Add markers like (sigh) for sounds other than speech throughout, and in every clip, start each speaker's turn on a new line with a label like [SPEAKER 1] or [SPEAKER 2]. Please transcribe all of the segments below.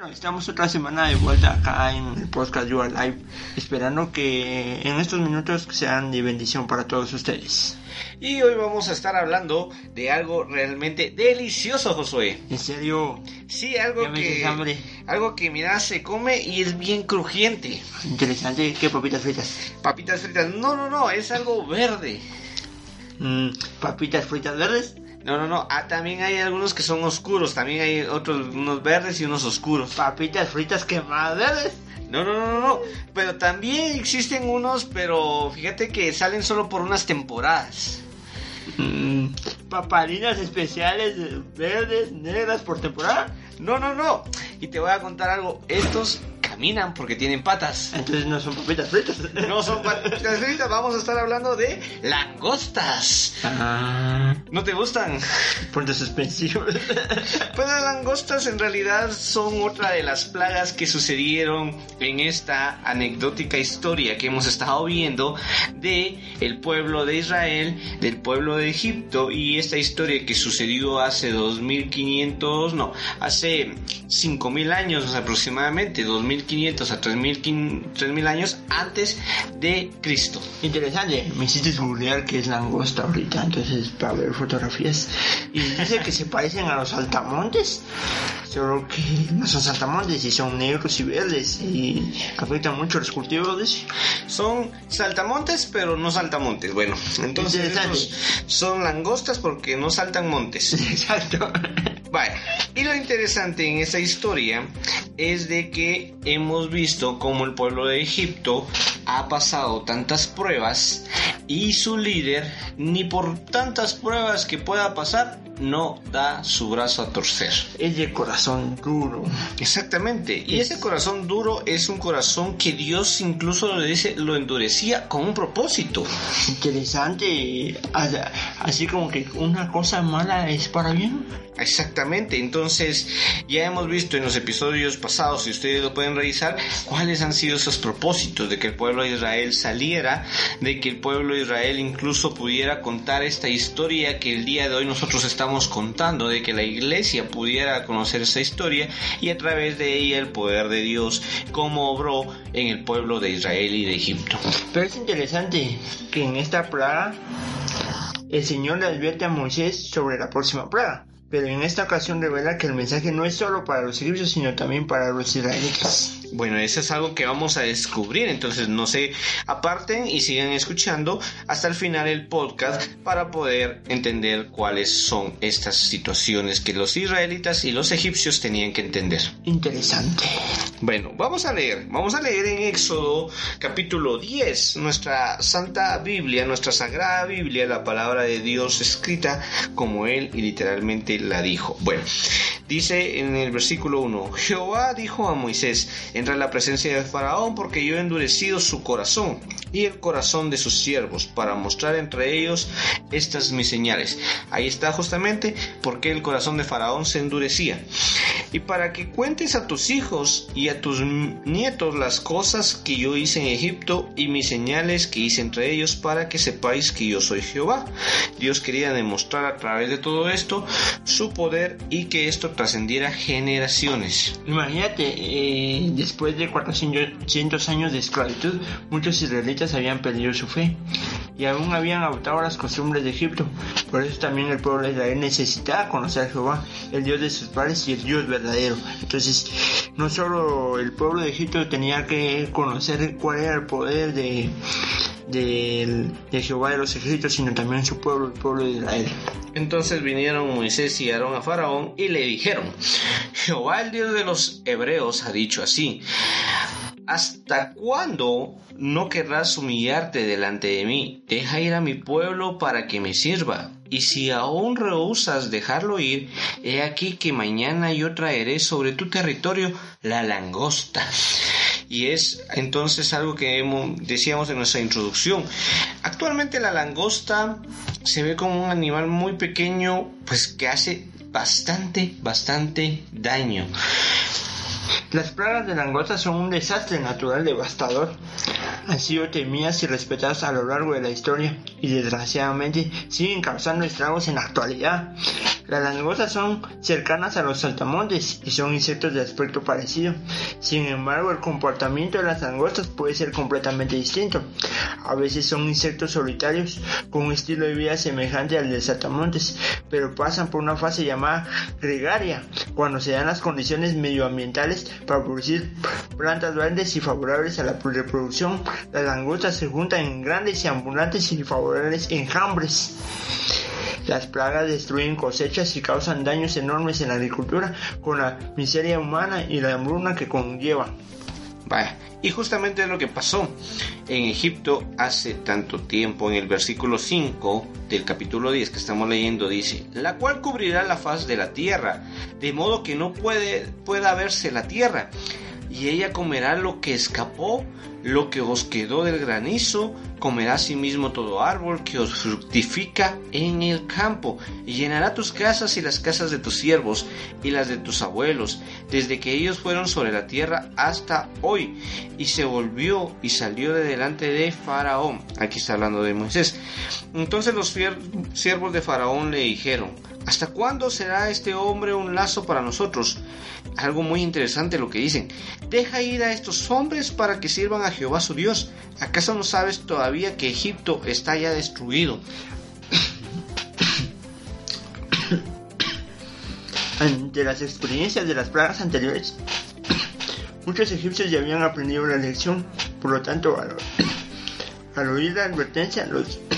[SPEAKER 1] Bueno, estamos otra semana de vuelta acá en el podcast You Are Live, esperando que en estos minutos sean de bendición para todos ustedes.
[SPEAKER 2] Y hoy vamos a estar hablando de algo realmente delicioso, Josué.
[SPEAKER 1] En serio,
[SPEAKER 2] Sí, algo
[SPEAKER 1] Ya
[SPEAKER 2] que
[SPEAKER 1] hambre.
[SPEAKER 2] algo que mira se come y es bien crujiente.
[SPEAKER 1] interesante, ¿qué papitas fritas?
[SPEAKER 2] Papitas fritas. No, no, no, es algo verde.
[SPEAKER 1] Mm, papitas fritas verdes,
[SPEAKER 2] No, no, no. Ah, también hay algunos que son oscuros. También hay otros, unos verdes y unos oscuros.
[SPEAKER 1] papitas fritas quemadas verdes.
[SPEAKER 2] No, no, no, no, no. Pero también existen unos, pero fíjate que salen solo por unas temporadas.
[SPEAKER 1] Mm, papalinas especiales verdes, negras por temporada.
[SPEAKER 2] No, no, no. Y te voy a contar algo. Estos caminan porque tienen patas.
[SPEAKER 1] Entonces no son papitas fritas.
[SPEAKER 2] No son patas fritas, vamos a estar hablando de langostas.
[SPEAKER 1] Ah,
[SPEAKER 2] ¿No te gustan?
[SPEAKER 1] puntos suspensivos.
[SPEAKER 2] Pues las langostas en realidad son otra de las plagas que sucedieron en esta anecdótica historia que hemos estado viendo de el pueblo de Israel, del pueblo de Egipto y esta historia que sucedió hace 2500, no, hace 5000 años aproximadamente, 2500 a 3000 quin- 3000 años antes de Cristo.
[SPEAKER 1] Interesante, me hiciste googlear que es langosta ahorita, entonces para ver fotografías. Y dice que se parecen a los saltamontes, solo que no son saltamontes y son negros y verdes y afectan mucho los cultivos.
[SPEAKER 2] Son saltamontes, pero no saltamontes. Bueno, entonces son langostas porque no saltan montes. (laughs)
[SPEAKER 1] Exacto.
[SPEAKER 2] Vaya, y lo interesante en esta historia es de que hemos visto cómo el pueblo de Egipto ha pasado tantas pruebas y su líder, ni por tantas pruebas que pueda pasar, no da su brazo a torcer.
[SPEAKER 1] Es de corazón duro.
[SPEAKER 2] Exactamente, y ese corazón duro es un corazón que Dios incluso lo, dice, lo endurecía con un propósito.
[SPEAKER 1] Interesante, as- así como que una cosa mala es para bien.
[SPEAKER 2] Exactamente, entonces ya hemos visto en los episodios pasados, si ustedes lo pueden revisar, cuáles han sido esos propósitos de que el pueblo de Israel saliera, de que el pueblo de Israel incluso pudiera contar esta historia que el día de hoy nosotros estamos contando, de que la iglesia pudiera conocer esa historia y a través de ella el poder de Dios, como obró en el pueblo de Israel y de Egipto.
[SPEAKER 1] Pero es interesante que en esta plaga el Señor le advierte a Moisés sobre la próxima plaga. Pero en esta ocasión revela que el mensaje no es solo para los egipcios, sino también para los israelitas.
[SPEAKER 2] Bueno, eso es algo que vamos a descubrir, entonces no se aparten y sigan escuchando hasta el final el podcast para poder entender cuáles son estas situaciones que los israelitas y los egipcios tenían que entender.
[SPEAKER 1] Interesante.
[SPEAKER 2] Bueno, vamos a leer, vamos a leer en Éxodo capítulo 10, nuestra Santa Biblia, nuestra Sagrada Biblia, la palabra de Dios escrita como Él y literalmente la dijo. Bueno, dice en el versículo 1, Jehová dijo a Moisés, entra a la presencia de Faraón porque yo he endurecido su corazón y el corazón de sus siervos para mostrar entre ellos estas mis señales. Ahí está justamente porque el corazón de Faraón se endurecía. Y para que cuentes a tus hijos y a tus nietos las cosas que yo hice en Egipto y mis señales que hice entre ellos para que sepáis que yo soy Jehová. Dios quería demostrar a través de todo esto su poder y que esto trascendiera generaciones.
[SPEAKER 1] Imagínate, eh, después de 400 años de esclavitud, muchos israelitas habían perdido su fe y aún habían adoptado las costumbres de Egipto. Por eso también el pueblo de Israel necesitaba conocer a Jehová, el Dios de sus padres y el Dios verdadero. Entonces, no solo el pueblo de Egipto tenía que conocer cuál era el poder de, de, Jehová de los ejércitos, sino también su pueblo, el pueblo de Israel.
[SPEAKER 2] Entonces vinieron Moisés y Aarón a Faraón y le dijeron, Jehová el Dios de los hebreos ha dicho así, ¿Hasta cuándo no querrás humillarte delante de mí? Deja ir a mi pueblo para que me sirva. Y si aún rehusas dejarlo ir, he aquí que mañana yo traeré sobre tu territorio la langosta. Y es entonces algo que decíamos en nuestra introducción. Actualmente la langosta se ve como un animal muy pequeño, pues que hace bastante, bastante daño.
[SPEAKER 1] Las plagas de langosta son un desastre natural devastador. Han sido temidas y respetadas a lo largo de la historia y desgraciadamente siguen causando estragos en la actualidad. Las langostas son cercanas a los saltamontes y son insectos de aspecto parecido. Sin embargo, el comportamiento de las langostas puede ser completamente distinto. A veces son insectos solitarios con un estilo de vida semejante al de saltamontes, pero pasan por una fase llamada gregaria, cuando se dan las condiciones medioambientales para producir plantas verdes y favorables a la reproducción. Las langostas se juntan en grandes y abundantes y favorables enjambres. Las plagas destruyen cosechas y causan daños enormes en la agricultura con la miseria humana y la hambruna que conlleva.
[SPEAKER 2] Vaya, y justamente es lo que pasó en Egipto hace tanto tiempo. En el versículo 5 del capítulo 10 que estamos leyendo dice, la cual cubrirá la faz de la tierra, de modo que no puede, pueda verse la tierra. Y ella comerá lo que escapó lo que os quedó del granizo, comerá asimismo todo árbol que os fructifica en el campo, y llenará tus casas y las casas de tus siervos y las de tus abuelos, desde que ellos fueron sobre la tierra hasta hoy. Y se volvió y salió de delante de Faraón. Aquí está hablando de Moisés. Entonces los siervos de Faraón le dijeron, ¿Hasta cuándo será este hombre un lazo para nosotros? Algo muy interesante lo que dicen. Deja ir a estos hombres para que sirvan a Jehová su Dios. ¿Acaso no sabes todavía que Egipto está ya destruido? (coughs)
[SPEAKER 1] Ante las experiencias de las plagas anteriores, (coughs) muchos egipcios ya habían aprendido la lección. Por lo tanto, al, (coughs) al oír la advertencia, los... (laughs)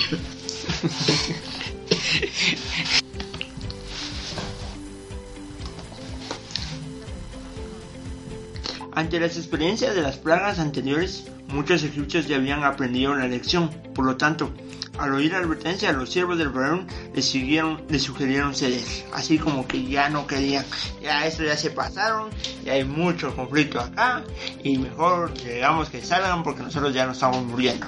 [SPEAKER 1] Ante las experiencias de las plagas anteriores, muchos egipcios ya habían aprendido la lección. Por lo tanto, al oír la advertencia, los siervos del faraón le, le sugirieron ceder. Así como que ya no querían, ya esto ya se pasaron, ya hay mucho conflicto acá, y mejor digamos que salgan porque nosotros ya nos estamos muriendo.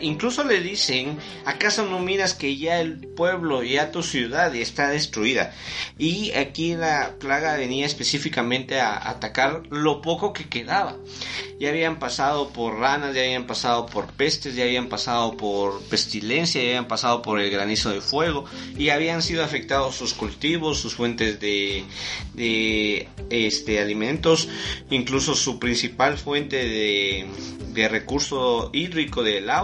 [SPEAKER 2] Incluso le dicen, ¿acaso no miras que ya el pueblo, ya tu ciudad está destruida? Y aquí la plaga venía específicamente a atacar lo poco que quedaba. Ya habían pasado por ranas, ya habían pasado por pestes, ya habían pasado por pestilencia, ya habían pasado por el granizo de fuego y habían sido afectados sus cultivos, sus fuentes de, este, alimentos, incluso su principal fuente de recurso hídrico del agua,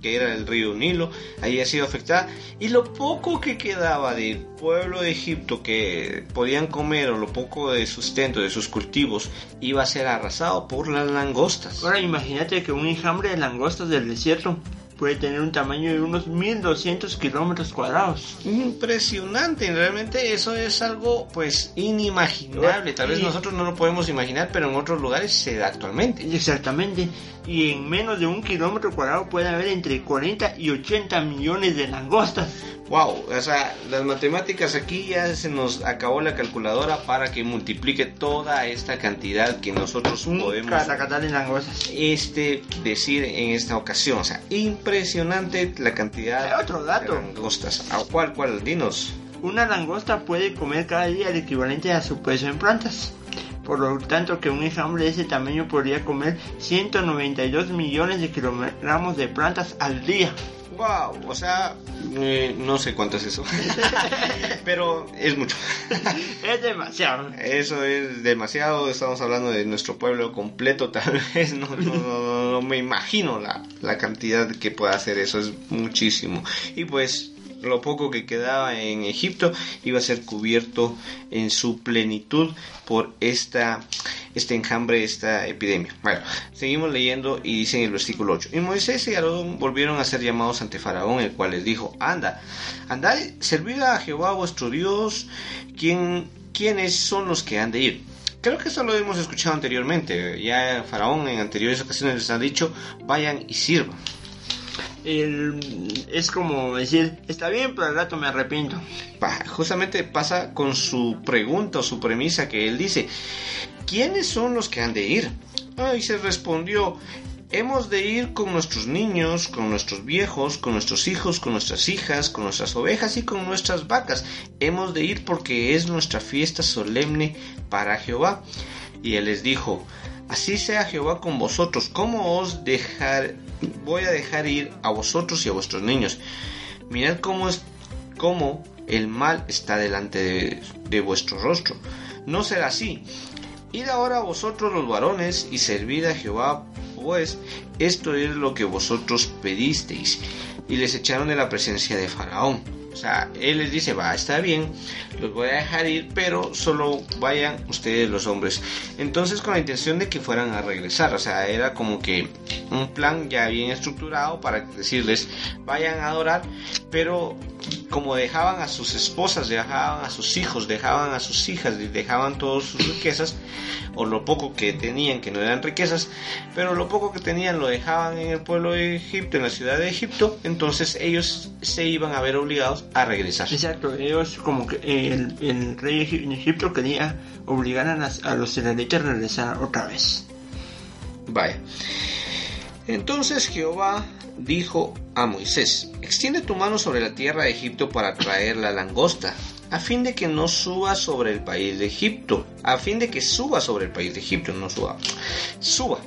[SPEAKER 2] que era el río Nilo, había sido afectada. Y lo poco que quedaba del pueblo de Egipto que podían comer o lo poco de sustento de sus cultivos iba a ser arrasado por las langostas.
[SPEAKER 1] Ahora imagínate que un enjambre de langostas del desierto puede tener un tamaño de unos 1200 kilómetros cuadrados.
[SPEAKER 2] Impresionante, realmente eso es algo pues inimaginable. Tal vez nosotros no lo podemos imaginar, pero en otros lugares se da actualmente.
[SPEAKER 1] Exactamente. Y en menos de un kilómetro cuadrado puede haber entre 40 y 80 millones de langostas.
[SPEAKER 2] Wow, o sea, las matemáticas aquí ya se nos acabó la calculadora para que multiplique toda esta cantidad que nosotros podemos
[SPEAKER 1] en langostas.
[SPEAKER 2] Este decir en esta ocasión, o sea, impresionante la cantidad
[SPEAKER 1] otro dato.
[SPEAKER 2] de langostas. ¿A cuál cuál dinos?
[SPEAKER 1] Una langosta puede comer cada día el equivalente a su peso en plantas. Por lo tanto, que un enjambre de ese tamaño podría comer 192 millones de kilogramos de plantas al día.
[SPEAKER 2] Wow, o sea, eh, no sé cuánto es eso, (laughs) pero es mucho.
[SPEAKER 1] es demasiado.
[SPEAKER 2] Eso es demasiado. Estamos hablando de nuestro pueblo completo, tal (laughs) vez. No, no, no me imagino la, la cantidad que puede hacer eso. Es muchísimo. Y pues lo poco que quedaba en Egipto iba a ser cubierto en su plenitud por esta, este enjambre, esta epidemia. Bueno, seguimos leyendo y dice en el versículo 8, y Moisés y Aarón volvieron a ser llamados ante Faraón, el cual les dijo, anda, andad, servid a Jehová vuestro Dios, ¿quién, ¿quiénes son los que han de ir? Creo que eso lo hemos escuchado anteriormente. Ya Faraón en anteriores ocasiones les ha dicho, vayan y sirvan.
[SPEAKER 1] Es como decir, está bien, pero al rato me arrepiento.
[SPEAKER 2] justamente pasa con su pregunta o su premisa que él dice, ¿quiénes son los que han de ir? Y se respondió, hemos de ir con nuestros niños, con nuestros viejos, con nuestros hijos, con nuestras hijas, con nuestras ovejas y con nuestras vacas. Hemos de ir porque es nuestra fiesta solemne para Jehová. Y él les dijo, así sea Jehová con vosotros, ¿cómo os dejar, voy a dejar ir a vosotros y a vuestros niños? Mirad cómo es, cómo el mal está delante de, de vuestro rostro. No será así. Id ahora vosotros los varones y servid a Jehová pues esto es lo que vosotros pedisteis. Y les echaron de la presencia de Faraón. O sea, él les dice, va, está bien, los voy a dejar ir, pero solo vayan ustedes los hombres. Entonces con la intención de que fueran a regresar, o sea, era como que un plan ya bien estructurado para decirles, vayan a adorar, pero como dejaban a sus esposas, dejaban a sus hijos, dejaban a sus hijas, dejaban todas sus riquezas, o lo poco que tenían, que no eran riquezas, pero lo poco que tenían lo dejaban en el pueblo de Egipto, en la ciudad de Egipto, entonces ellos se iban a ver obligados a regresar.
[SPEAKER 1] Exacto, ellos como que el, rey de Egipto quería obligar a, los israelitas a regresar otra vez.
[SPEAKER 2] Vaya. Entonces Jehová dijo a Moisés, extiende tu mano sobre la tierra de Egipto para traer la langosta, a fin de que no suba sobre el país de Egipto, a fin de que suba sobre el país de Egipto, no suba, suba,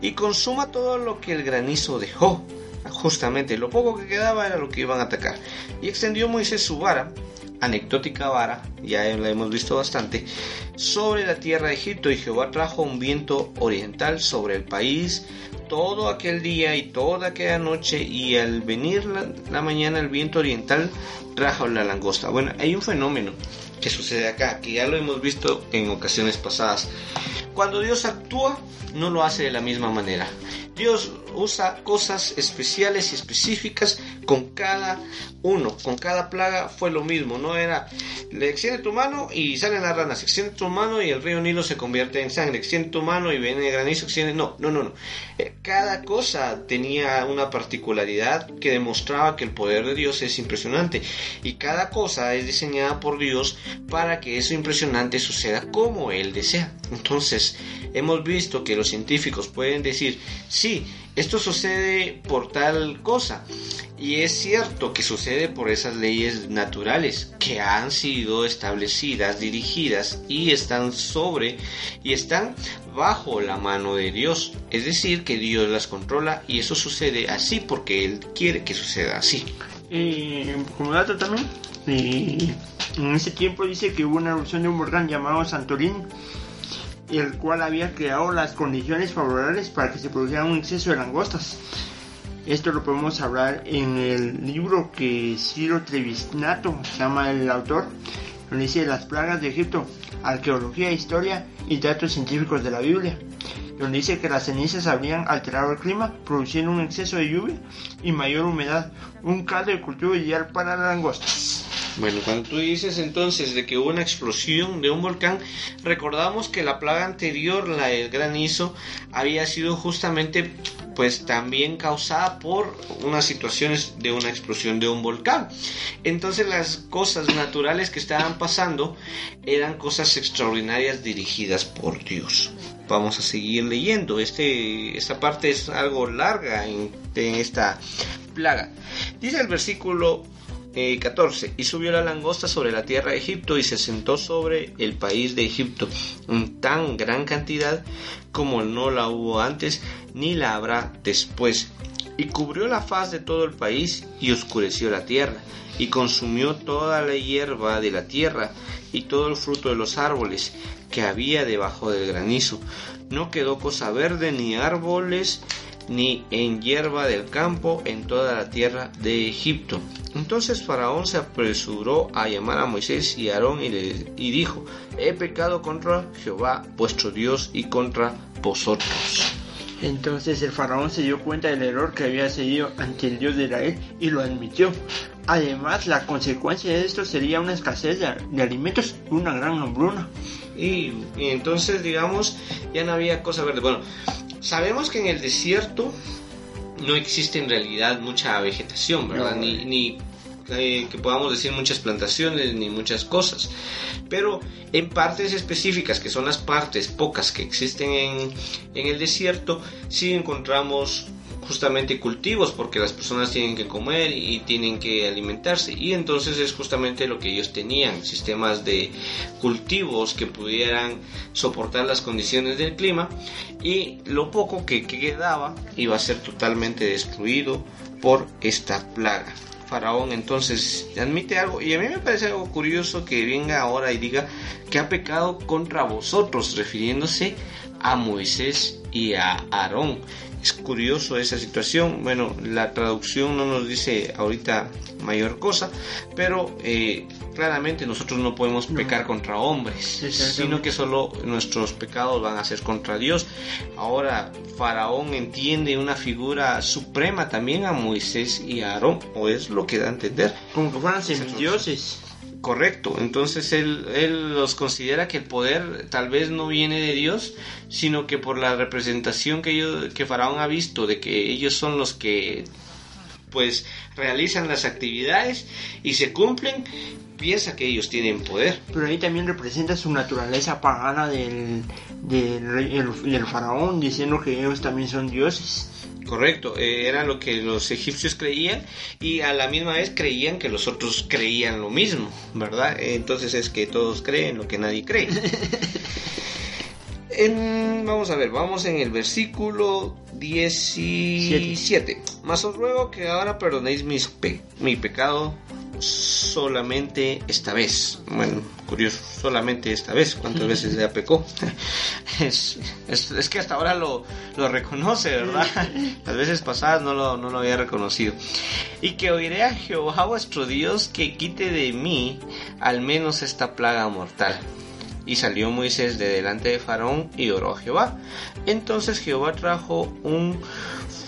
[SPEAKER 2] y consuma todo lo que el granizo dejó. Justamente lo poco que quedaba era lo que iban a atacar. Y extendió Moisés su vara, anecdótica vara, ya la hemos visto bastante, sobre la tierra de Egipto y Jehová trajo un viento oriental sobre el país todo aquel día y toda aquella noche y al venir la, mañana el viento oriental trajo la langosta. Bueno, hay un fenómeno que sucede acá, que ya lo hemos visto en ocasiones pasadas. Cuando Dios actúa, no lo hace de la misma manera. Dios usa cosas especiales y específicas con cada uno, con cada plaga fue lo mismo, no era le extiende tu mano y salen las ranas, extiende tu mano y el río Nilo se convierte en sangre, extiende tu mano y viene el granizo, extiende, no, no, no, no. Eh, cada cosa tenía una particularidad que demostraba que el poder de Dios es impresionante y cada cosa es diseñada por Dios para que eso impresionante suceda como Él desea. Entonces, hemos visto que los científicos pueden decir, sí, esto sucede por tal cosa. Y es cierto que sucede por esas leyes naturales que han sido establecidas, dirigidas y están sobre y están bajo la mano de Dios. Es decir, que Dios las controla y eso sucede así porque Él quiere que suceda así.
[SPEAKER 1] Y como dato también, en ese tiempo dice que hubo una erupción de un volcán llamado Santorini el cual había creado las condiciones favorables para que se produjera un exceso de langostas. Esto lo podemos hablar en el libro que Ciro Trevisnato se llama el autor, donde dice las plagas de Egipto, arqueología, historia y datos científicos de la Biblia, donde dice que las cenizas habrían alterado el clima, produciendo un exceso de lluvia y mayor humedad, un caldo de cultivo ideal para las langostas.
[SPEAKER 2] Bueno, cuando tú dices entonces de que hubo una explosión de un volcán, recordamos que la plaga anterior, la del granizo, había sido justamente pues también causada por unas situaciones de una explosión de un volcán. Entonces las cosas naturales que estaban pasando eran cosas extraordinarias dirigidas por Dios. Vamos a seguir leyendo. Este, esta parte es algo larga en, en esta plaga. Dice el versículo 14. Eh, y subió la langosta sobre la tierra de Egipto y se sentó sobre el país de Egipto en tan gran cantidad como no la hubo antes ni la habrá después. Y cubrió la faz de todo el país y oscureció la tierra y consumió toda la hierba de la tierra y todo el fruto de los árboles que había debajo del granizo. No quedó cosa verde ni árboles ni en hierba del campo en toda la tierra de Egipto. Entonces Faraón se apresuró a llamar a Moisés y a Aarón y, y dijo, he pecado contra Jehová vuestro Dios y contra vosotros.
[SPEAKER 1] Entonces el faraón se dio cuenta del error que había seguido ante el Dios de Israel y lo admitió. Además, la consecuencia de esto sería una escasez de, alimentos y una gran hambruna.
[SPEAKER 2] Y, entonces, digamos, ya no había cosa verde. Bueno, sabemos que en el desierto no existe en realidad mucha vegetación, ¿verdad? Ni, ni eh, que podamos decir muchas plantaciones ni muchas cosas. Pero en partes específicas, que son las partes pocas que existen en, en el desierto, sí encontramos justamente cultivos porque las personas tienen que comer y tienen que alimentarse. Y entonces es justamente lo que ellos tenían sistemas de cultivos que pudieran soportar las condiciones del clima. Y lo poco que, quedaba iba a ser totalmente destruido por esta plaga. Faraón entonces admite algo y a mí me parece algo curioso que venga ahora y diga que ha pecado contra vosotros refiriéndose a Moisés y a Aarón es curioso esa situación. Bueno, la traducción no nos dice ahorita mayor cosa, pero eh, claramente nosotros no podemos pecar contra hombres, sino que solo nuestros pecados van a ser contra Dios. Ahora, Faraón entiende una figura suprema también a Moisés y a Aarón, o es lo que da a entender.
[SPEAKER 1] Como que fueran semidioses.
[SPEAKER 2] Correcto, entonces él, él los considera que el poder tal vez no viene de Dios, sino que por la representación que, ellos, que Faraón ha visto de que ellos son los que pues realizan las actividades y se cumplen, piensa que ellos tienen poder.
[SPEAKER 1] Pero ahí también representa su naturaleza pagana del, del, del faraón, diciendo que ellos también son dioses.
[SPEAKER 2] Correcto, eh, era lo que los egipcios creían y a la misma vez creían que los otros creían lo mismo, ¿verdad? Entonces es que todos creen lo que nadie cree. (laughs) vamos a ver, vamos en el versículo 17. Más os ruego que ahora perdonéis mis mi pecado solamente esta vez. Bueno, curioso, solamente esta vez. ¿Cuántas veces ya pecó? (laughs) es, es, que hasta ahora lo, lo, reconoce, ¿verdad? (laughs) Las veces pasadas no lo, no lo había reconocido. Y que oiré a Jehová vuestro Dios que quite de mí al menos esta plaga mortal. Y salió Moisés de delante de Faraón y oró a Jehová. Entonces Jehová trajo un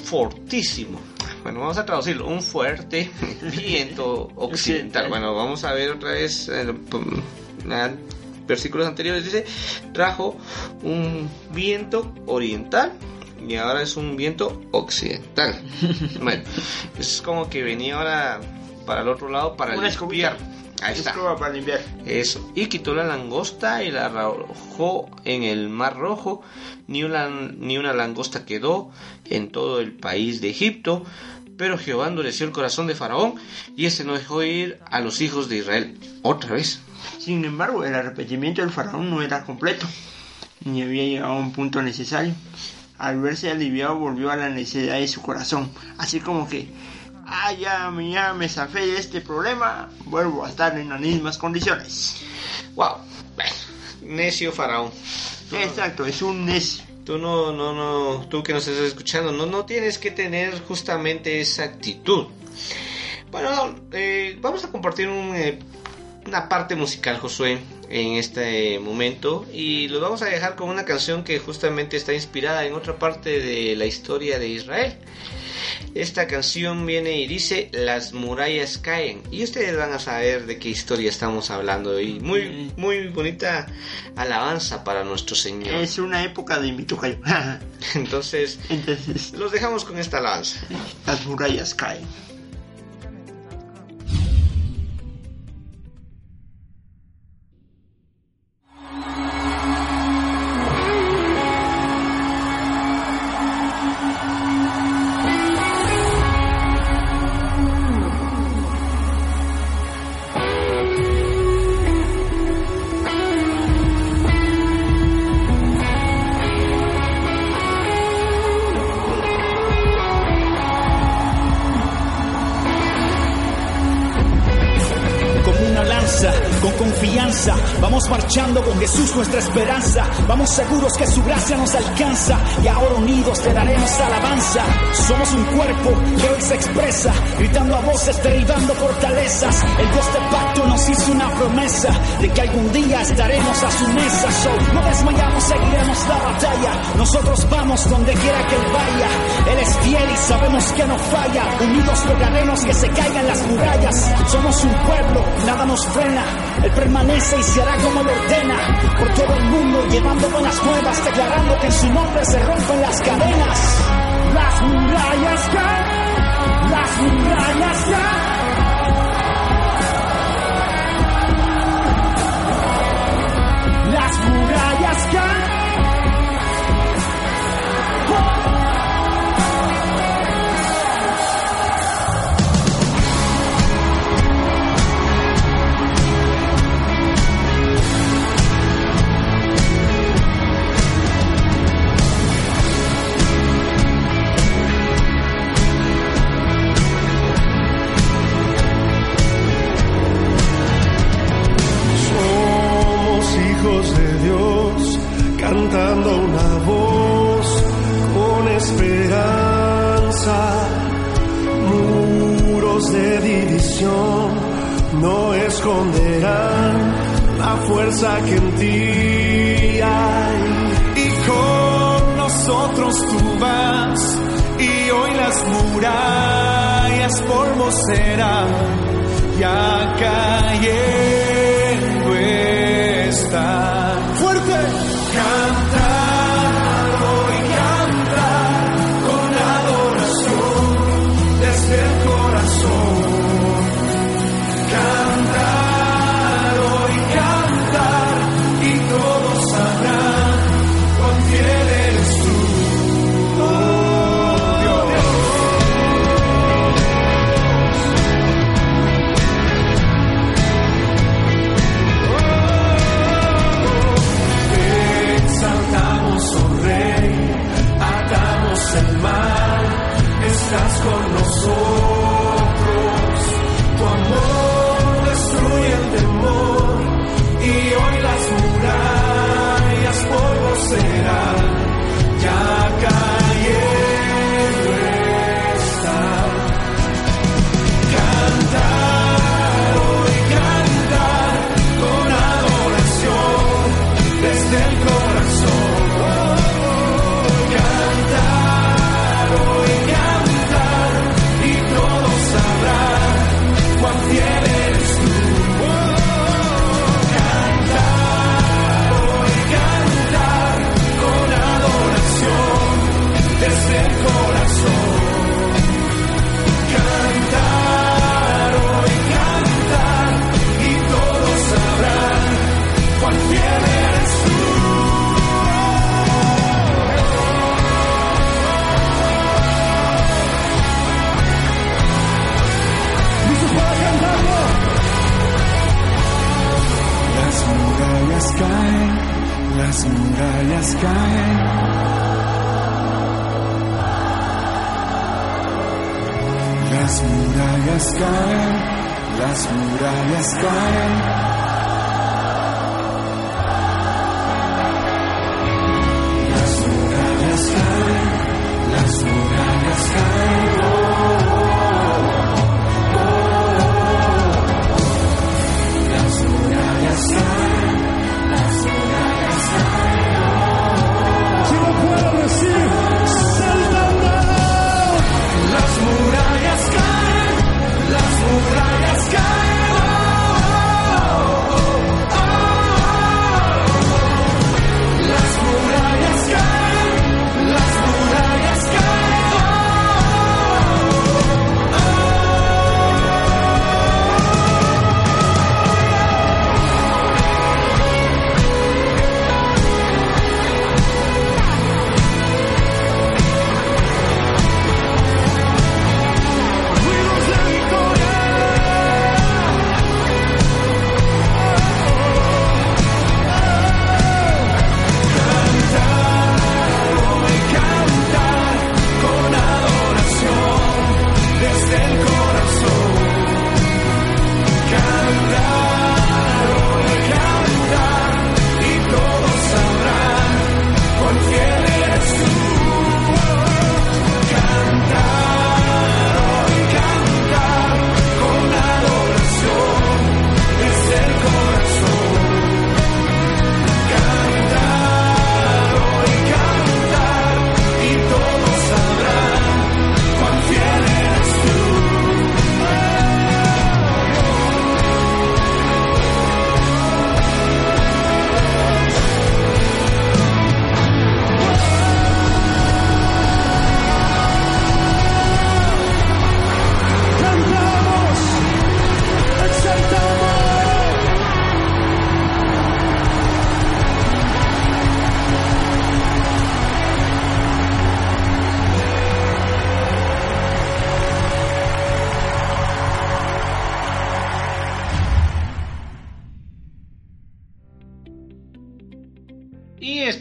[SPEAKER 2] fortísimo, bueno, vamos a traducirlo, un fuerte (laughs) viento occidental. Bueno, vamos a ver otra vez, eh, versículos anteriores dice, trajo un viento oriental y ahora es un viento occidental. (laughs) bueno, es como que venía ahora para el otro lado para limpiar. Ahí está.
[SPEAKER 1] para limpiar.
[SPEAKER 2] Eso. Y quitó la langosta y la arrojó en el mar rojo. Ni una, ni una langosta quedó en todo el país de Egipto. Pero Jehová endureció el corazón de Faraón y este no dejó ir a los hijos de Israel otra vez.
[SPEAKER 1] Sin embargo, el arrepentimiento del Faraón no era completo, ni había llegado a un punto necesario. Al verse aliviado volvió a la necesidad de su corazón, así como que ah, ya, ya me zafé de este problema, vuelvo a estar en las mismas condiciones.
[SPEAKER 2] Wow, necio faraón.
[SPEAKER 1] Exacto, es un necio.
[SPEAKER 2] Tú no, no, no, tú que nos estás escuchando, no, no tienes que tener justamente esa actitud. Bueno, eh, vamos a compartir eh, una parte musical, Josué, en este momento y lo vamos a dejar con una canción que justamente está inspirada en otra parte de la historia de Israel. Esta canción viene y dice Las murallas caen. Y ustedes van a saber de qué historia estamos hablando. Y muy, muy bonita alabanza para nuestro Señor.
[SPEAKER 1] Es una época de Mitucayo. (laughs)
[SPEAKER 2] Entonces, Entonces, los dejamos con esta alabanza.
[SPEAKER 1] Las murallas caen.
[SPEAKER 3] Marchando con Jesús nuestra esperanza. Vamos seguros que su gracia nos alcanza. Y ahora unidos le daremos alabanza. Somos un cuerpo que hoy se expresa, gritando a voces, derribando fortalezas. El Dios de pacto nos hizo una promesa de que algún día estaremos a su mesa. No desmayamos, seguiremos la batalla. Nosotros vamos donde quiera que Él vaya. Él es fiel y sabemos que no falla. Unidos lograremos que se caigan las murallas. Somos un pueblo, nada nos frena. Él permanece y se hará como lo Por todo el mundo llevando buenas nuevas, declarando que en su nombre se rompen las cadenas. Las murallas caen, las murallas caen.
[SPEAKER 4] Que en ti hay. Y con nosotros tú vas, y hoy las murallas polvo serán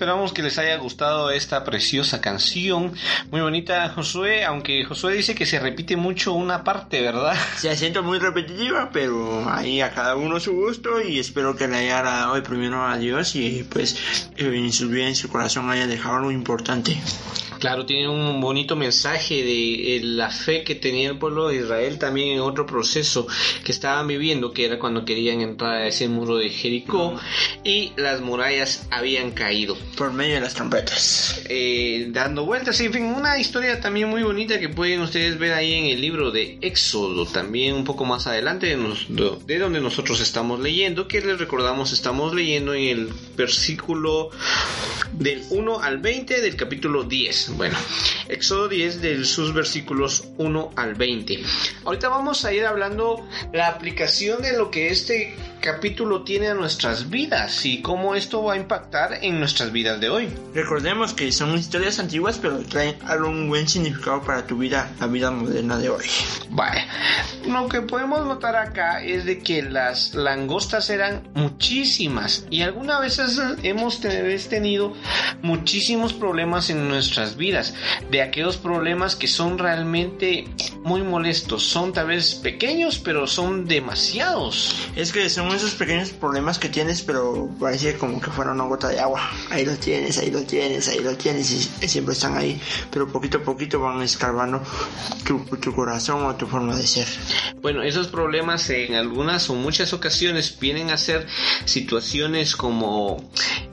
[SPEAKER 2] esperamos que les haya gustado esta preciosa canción. Muy bonita, Josué, aunque Josué dice que se repite mucho una parte, ¿verdad? (laughs)
[SPEAKER 1] Se siento muy repetitiva, pero ahí a cada uno su gusto y espero que le haya agradado primero a Dios y pues en su vida, en su corazón haya dejado algo importante.
[SPEAKER 2] Claro, tiene un bonito mensaje de eh, la fe que tenía el pueblo de Israel también en otro proceso que estaban viviendo, que era cuando querían entrar a ese muro de Jericó y las murallas habían caído.
[SPEAKER 1] Por medio de las trompetas.
[SPEAKER 2] Eh, dando vueltas, en fin, una historia también muy bonita que pueden ustedes ver ahí en el libro de Éxodo, también un poco más adelante de, de donde nosotros estamos leyendo, que les recordamos estamos leyendo en el versículo del 1 al 20 del capítulo 10. Bueno, Éxodo 10 de sus versículos 1 al 20. Ahorita vamos a ir hablando la aplicación de lo que este capítulo tiene a nuestras vidas y cómo esto va a impactar en nuestras vidas de hoy.
[SPEAKER 1] Recordemos que son historias antiguas pero traen algún buen significado para tu vida, la vida moderna de hoy.
[SPEAKER 2] Vale, lo que podemos notar acá es de que las langostas eran muchísimas y algunas veces hemos tenido muchísimos problemas en nuestras vidas, de aquellos problemas que son realmente muy molestos, son tal vez pequeños pero son demasiados.
[SPEAKER 1] Es que son esos pequeños problemas que tienes, pero parece como que fuera una gota de agua. Ahí lo tienes, ahí lo tienes, ahí lo tienes y siempre están ahí, pero poquito a poquito van escarbando tu, tu corazón o tu forma de ser.
[SPEAKER 2] Bueno, esos problemas en algunas o muchas ocasiones vienen a ser situaciones como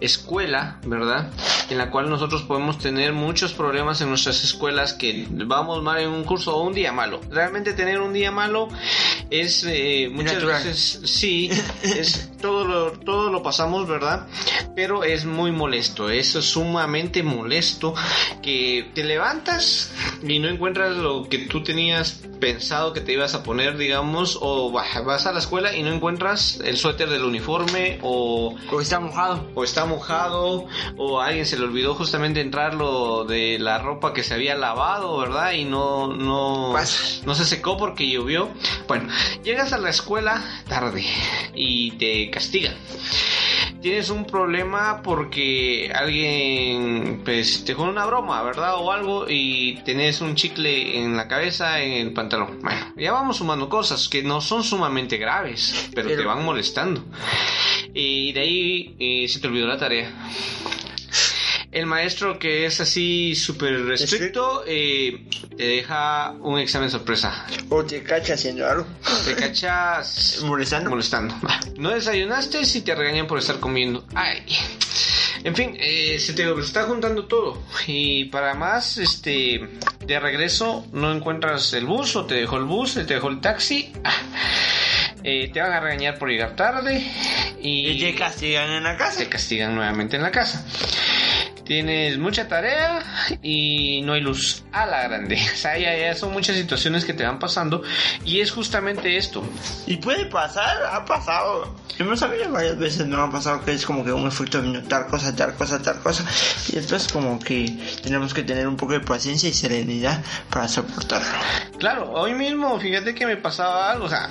[SPEAKER 2] escuela, ¿verdad? En la cual nosotros podemos tener muchos problemas en nuestras escuelas que vamos mal en un curso o un día malo. Realmente tener un día malo es eh, muchas veces sí es todo lo, todo lo pasamos, ¿verdad? Pero es muy molesto, es sumamente molesto que te levantas y no encuentras lo que tú tenías pensado que te ibas a poner, digamos, o vas a la escuela y no encuentras el suéter del uniforme o...
[SPEAKER 1] O está mojado.
[SPEAKER 2] O está mojado o a alguien se le olvidó justamente entrar lo de la ropa que se había lavado, ¿verdad? Y no, no, no se secó porque llovió. Bueno, llegas a la escuela tarde y te castigan tienes un problema porque alguien pues te con una broma, ¿verdad? O algo y tenés un chicle en la cabeza, en el pantalón. Bueno, ya vamos sumando cosas que no son sumamente graves, pero, te van molestando. Y de ahí eh, se te olvidó la tarea el maestro que es así súper estricto eh, te deja un examen sorpresa.
[SPEAKER 1] O te cacha haciendo algo.
[SPEAKER 2] Te cachas (laughs)
[SPEAKER 1] molestando.
[SPEAKER 2] molestando. (laughs) No desayunaste si te regañan por estar comiendo. Ay. En fin, eh, se te está juntando todo. Y para más, este, de regreso no encuentras el bus o te dejó el bus, te dejó el taxi. (laughs) Eh, te van a regañar por llegar tarde y,
[SPEAKER 1] y, te castigan en la casa.
[SPEAKER 2] Te castigan nuevamente en la casa. Tienes mucha tarea y no hay luz a la grande. (laughs) O sea, ya, son muchas situaciones que te van pasando y es justamente esto.
[SPEAKER 1] Y puede pasar, ha pasado. Hemos sabido varias veces, no ha pasado que es como que un efecto de tal cosa, tal cosa, tal cosa. Y después como que tenemos que tener un poco de paciencia y serenidad para soportarlo.
[SPEAKER 2] Claro, hoy mismo fíjate que me pasaba algo, o sea,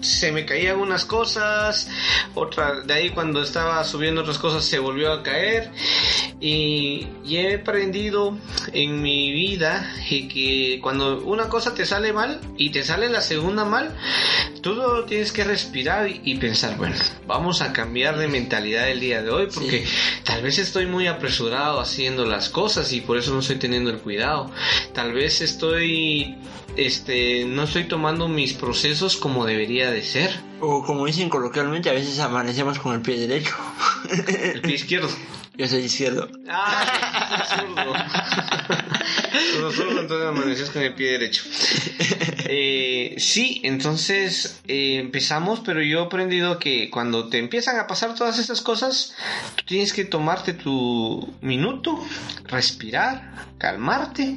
[SPEAKER 2] se me caían algunas cosas, otra, de ahí cuando estaba subiendo otras cosas se volvió a caer y, he aprendido en mi vida que cuando una cosa te sale mal y te sale la segunda mal, tú tienes que respirar y, pensar, bueno, vamos a cambiar de mentalidad el día de hoy porque tal vez estoy muy apresurado haciendo las cosas y por eso no estoy teniendo el cuidado. Tal vez estoy este no estoy tomando mis procesos como debería de ser.
[SPEAKER 1] O como dicen coloquialmente, a veces amanecemos con el pie derecho.
[SPEAKER 2] El pie izquierdo. (laughs)
[SPEAKER 1] Yo soy izquierdo.
[SPEAKER 2] Ah, zurdo. zurdo, entonces amaneces con el pie derecho. (laughs) Eh, sí, entonces eh, empezamos, pero yo he aprendido que cuando te empiezan a pasar todas estas cosas, tú tienes que tomarte tu minuto, respirar, calmarte.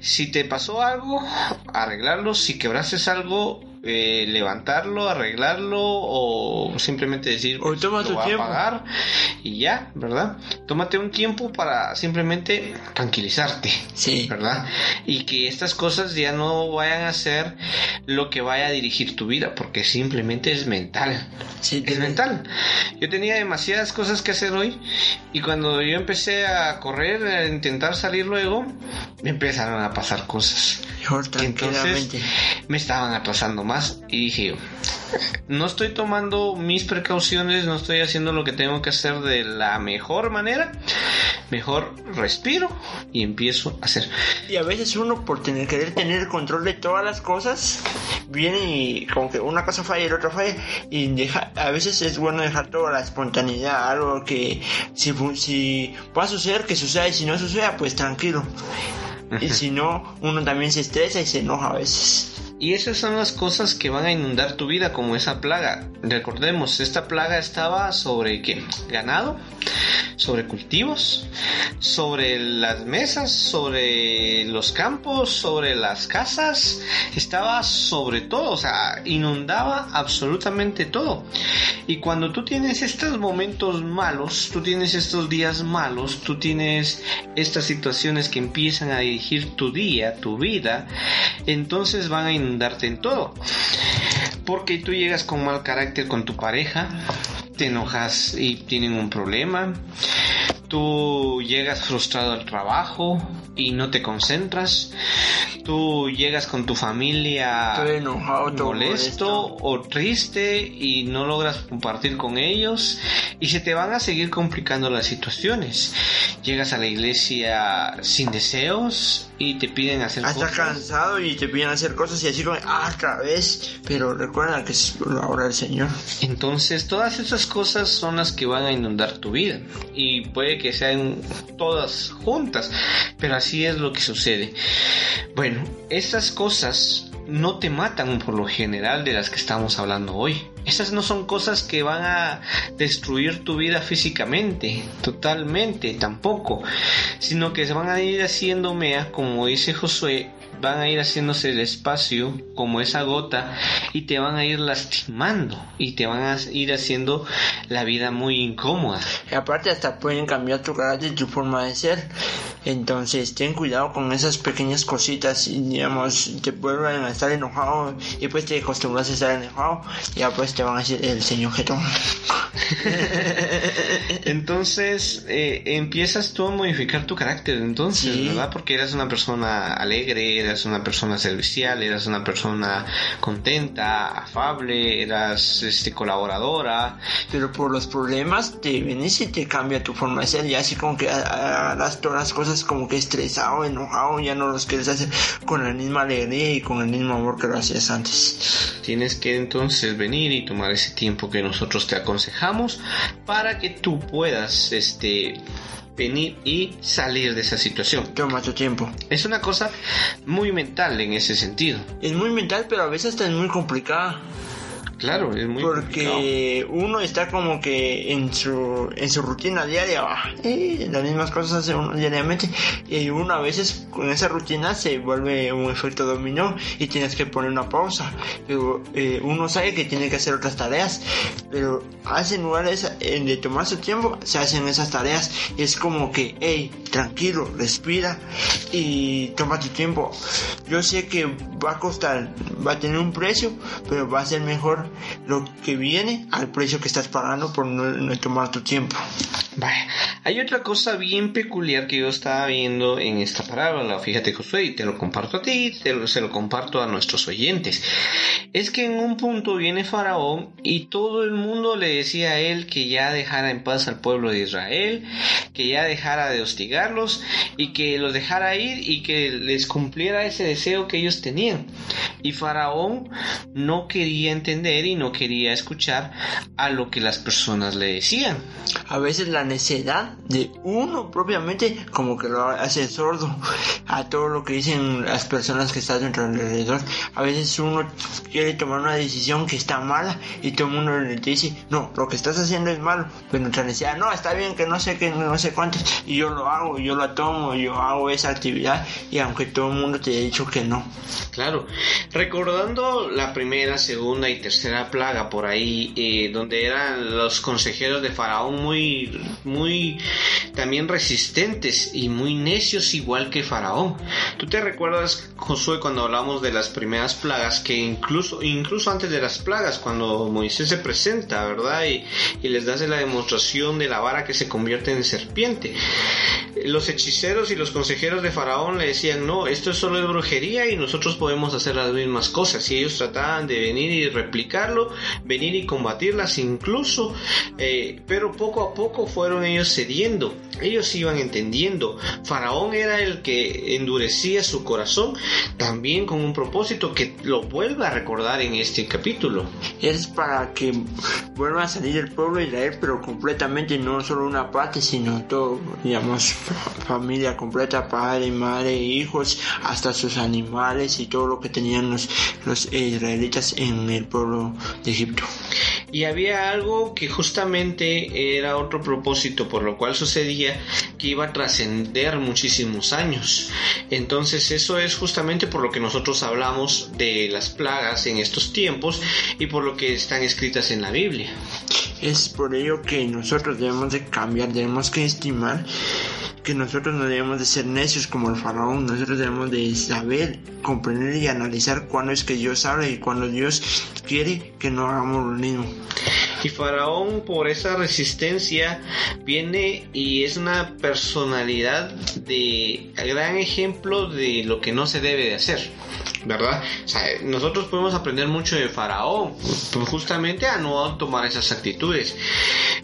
[SPEAKER 2] Si te pasó algo, arreglarlo. Si quebraste algo, eh, levantarlo, arreglarlo o simplemente decir
[SPEAKER 1] O toma tu
[SPEAKER 2] a
[SPEAKER 1] tiempo.
[SPEAKER 2] pagar y ya, ¿verdad? Tómate un tiempo para simplemente tranquilizarte.
[SPEAKER 1] Sí.
[SPEAKER 2] ¿verdad? Y que estas cosas ya no vayan a ser lo que vaya a dirigir tu vida, porque simplemente es mental.
[SPEAKER 1] Sí,
[SPEAKER 2] Es mental. Yo tenía demasiadas cosas que hacer hoy y cuando yo empecé a correr, a intentar salir luego, me empezaron a pasar cosas.
[SPEAKER 1] Mejor
[SPEAKER 2] Que entonces me estaban atrasando más y dije no estoy tomando mis precauciones, no estoy haciendo lo que tengo que hacer de la mejor manera, mejor respiro y empiezo a hacer.
[SPEAKER 1] Y a veces uno por tener querer tener el control de todas las cosas viene y como que una cosa falla y la otra falla y deja, a veces es bueno dejar toda la espontaneidad, algo que si, si va a suceder que suceda y si no suceda pues tranquilo. Y si no, uno también se estresa y se enoja a veces.
[SPEAKER 2] Y esas son las cosas que van a inundar tu vida como esa plaga. Recordemos, esta plaga estaba sobre qué? Ganado, sobre cultivos, sobre las mesas, sobre los campos, sobre las casas. Estaba sobre todo, o sea, inundaba absolutamente todo. Y cuando tú tienes estos momentos malos, tú tienes estos días malos, tú tienes estas situaciones que empiezan a dirigir tu día, tu vida, entonces van a inundarte en todo. Porque tú llegas con mal carácter con tu pareja, te enojas y tienen un problema, tú llegas frustrado al trabajo y no te concentras, tú llegas con tu familia
[SPEAKER 1] enojado,
[SPEAKER 2] molesto o triste y no logras compartir con ellos y se te van a seguir complicando las situaciones. Llegas a la iglesia sin deseos y te piden hacer
[SPEAKER 1] Hasta
[SPEAKER 2] cosas.
[SPEAKER 1] cansado y te piden hacer cosas y así como, ah, otra vez. Pero recuerda que es la obra del Señor.
[SPEAKER 2] Entonces, todas esas cosas son las que van a inundar tu vida. Y puede que sean todas juntas, pero así es lo que sucede. Bueno, estas cosas no te matan por lo general de las que estamos hablando hoy. Estas no son cosas que van a destruir tu vida físicamente, totalmente, tampoco, sino que se van a ir haciendo mea, como dice Josué, van a ir haciéndose el espacio como esa gota y te van a ir lastimando y te van a ir haciendo la vida muy incómoda.
[SPEAKER 1] Y aparte hasta pueden cambiar tu carácter y tu forma de ser. Entonces ten cuidado con esas pequeñas cositas y digamos te vuelven a estar enojado y pues te acostumbras a estar enojado y ya pues te van a decir el señor jetón. (laughs)
[SPEAKER 2] Entonces eh, empiezas tú a modificar tu carácter, entonces,
[SPEAKER 1] Sí.
[SPEAKER 2] ¿verdad? Porque eras una persona alegre, eras una persona servicial, eras una persona contenta, afable, eras este, colaboradora.
[SPEAKER 1] Pero por los problemas te venís y te cambia tu forma de ser y así como que ha- harás todas las cosas como que estresado, enojado, ya no los quieres hacer con la misma alegría y con el mismo amor que lo hacías antes.
[SPEAKER 2] Tienes que entonces venir y tomar ese tiempo que nosotros te aconsejamos para que tú puedas este venir y salir de esa situación.
[SPEAKER 1] Toma tu tiempo.
[SPEAKER 2] Es una cosa muy mental en ese sentido.
[SPEAKER 1] Es muy mental, pero a veces es muy complicada.
[SPEAKER 2] Claro, es muy complicado.
[SPEAKER 1] porque uno está como que en su en su rutina diaria eh, las mismas cosas hace uno diariamente y uno a veces con esa rutina se vuelve un efecto dominó y tienes que poner una pausa pero eh, uno sabe que tiene que hacer otras tareas pero hace en lugar de, esa- eh, de tomar su tiempo se hacen esas tareas y es como que hey tranquilo respira y toma tu tiempo yo sé que va a costar va a tener un precio pero va a ser mejor lo que viene al precio que estás pagando por no, tomar tu tiempo.
[SPEAKER 2] Hay otra cosa bien peculiar que yo estaba viendo en esta parábola, fíjate Josué, y te lo comparto a ti, te lo, se lo comparto a nuestros oyentes. Es que en un punto viene Faraón y todo el mundo le decía a él que ya dejara en paz al pueblo de Israel, que ya dejara de hostigarlos y que los dejara ir y que les cumpliera ese deseo que ellos tenían. Y Faraón no quería entender y no quería escuchar a lo que las personas le decían.
[SPEAKER 1] A veces la la necedad de uno propiamente como que lo hace sordo a todo lo que dicen las personas que están dentro alrededor. A veces uno quiere tomar una decisión que está mala y todo el mundo le dice, no, lo que estás haciendo es malo, pero nuestra necesidad, no, está bien que no sé qué, no sé cuántos, y yo lo hago, yo lo tomo, yo hago esa actividad y aunque todo el mundo te haya dicho que no.
[SPEAKER 2] Claro, recordando la primera, segunda y tercera plaga por ahí, eh, donde eran los consejeros de Faraón muy, muy también resistentes y muy necios igual que Faraón. ¿Tú te recuerdas, Josué, cuando hablamos de las primeras plagas, que incluso, incluso antes de las plagas, cuando Moisés se presenta, ¿verdad? Y, y les das la demostración de la vara que se convierte en serpiente. Los hechiceros y los consejeros de Faraón le decían, no, esto es solo brujería y nosotros podemos hacer las mismas cosas. Y ellos trataban de venir y venir y combatirlas incluso, eh, pero poco a poco fueron ellos cediendo. Ellos iban entendiendo. Faraón era el que endurecía su corazón, también con un propósito que lo vuelve a recordar en este capítulo.
[SPEAKER 1] Es para que vuelva a salir el pueblo de Israel, pero completamente, no solo una parte, sino todo, digamos, familia completa, padre, madre, hijos, hasta sus animales y todo lo que tenían los, los israelitas en el pueblo de Egipto.
[SPEAKER 2] Y había algo que justamente era otro propósito por lo cual sucedía que iba a trascender muchísimos años. Entonces eso es justamente por lo que nosotros hablamos de las plagas en estos tiempos y por lo que están escritas en la Biblia.
[SPEAKER 1] Es por ello que nosotros debemos de cambiar, debemos que estimar que nosotros no debemos de ser necios como el faraón, nosotros debemos de saber, comprender y analizar cuándo es que Dios habla y cuándo Dios quiere que no hagamos lo mismo.
[SPEAKER 2] Y Faraón por esa resistencia viene y es una personalidad de gran ejemplo de lo que no se debe de hacer. ¿Verdad? O sea, nosotros podemos aprender mucho de Faraón, pues justamente a no tomar esas actitudes.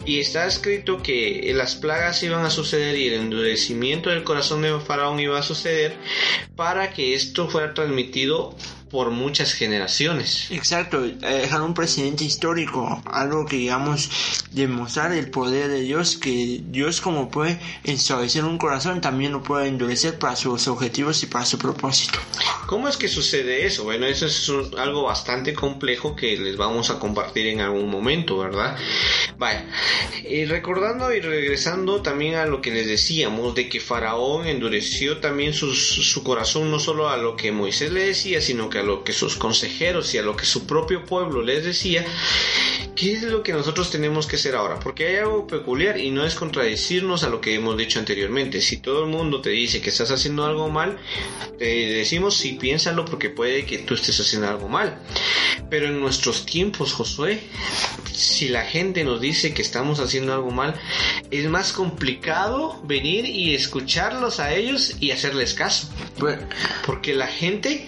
[SPEAKER 2] Y está escrito que las plagas iban a suceder y el endurecimiento del corazón de Faraón iba a suceder para que esto fuera transmitido por muchas generaciones.
[SPEAKER 1] Exacto, eh, dejar un precedente histórico, algo que digamos demostrar el poder de Dios, que Dios como puede ensuavecer un corazón, también lo puede endurecer para sus objetivos y para su propósito.
[SPEAKER 2] ¿Cómo es que sucede eso? Bueno, eso es un- algo bastante complejo que les vamos a compartir en algún momento, ¿verdad? Vaya, y recordando y regresando también a lo que les decíamos, de que Faraón endureció también sus- su corazón no solo a lo que Moisés le decía, sino que a lo que sus consejeros y a lo que su propio pueblo les decía, ¿qué es lo que nosotros tenemos que hacer ahora? Porque hay algo peculiar y no es contradecirnos a lo que hemos dicho anteriormente. Si todo el mundo te dice que estás haciendo algo mal, te decimos sí, piénsalo porque puede que tú estés haciendo algo mal. Pero en nuestros tiempos, Josué, si la gente nos dice que estamos haciendo algo mal, es más complicado venir y escucharlos a ellos y hacerles caso.
[SPEAKER 1] Bueno,
[SPEAKER 2] Porque la gente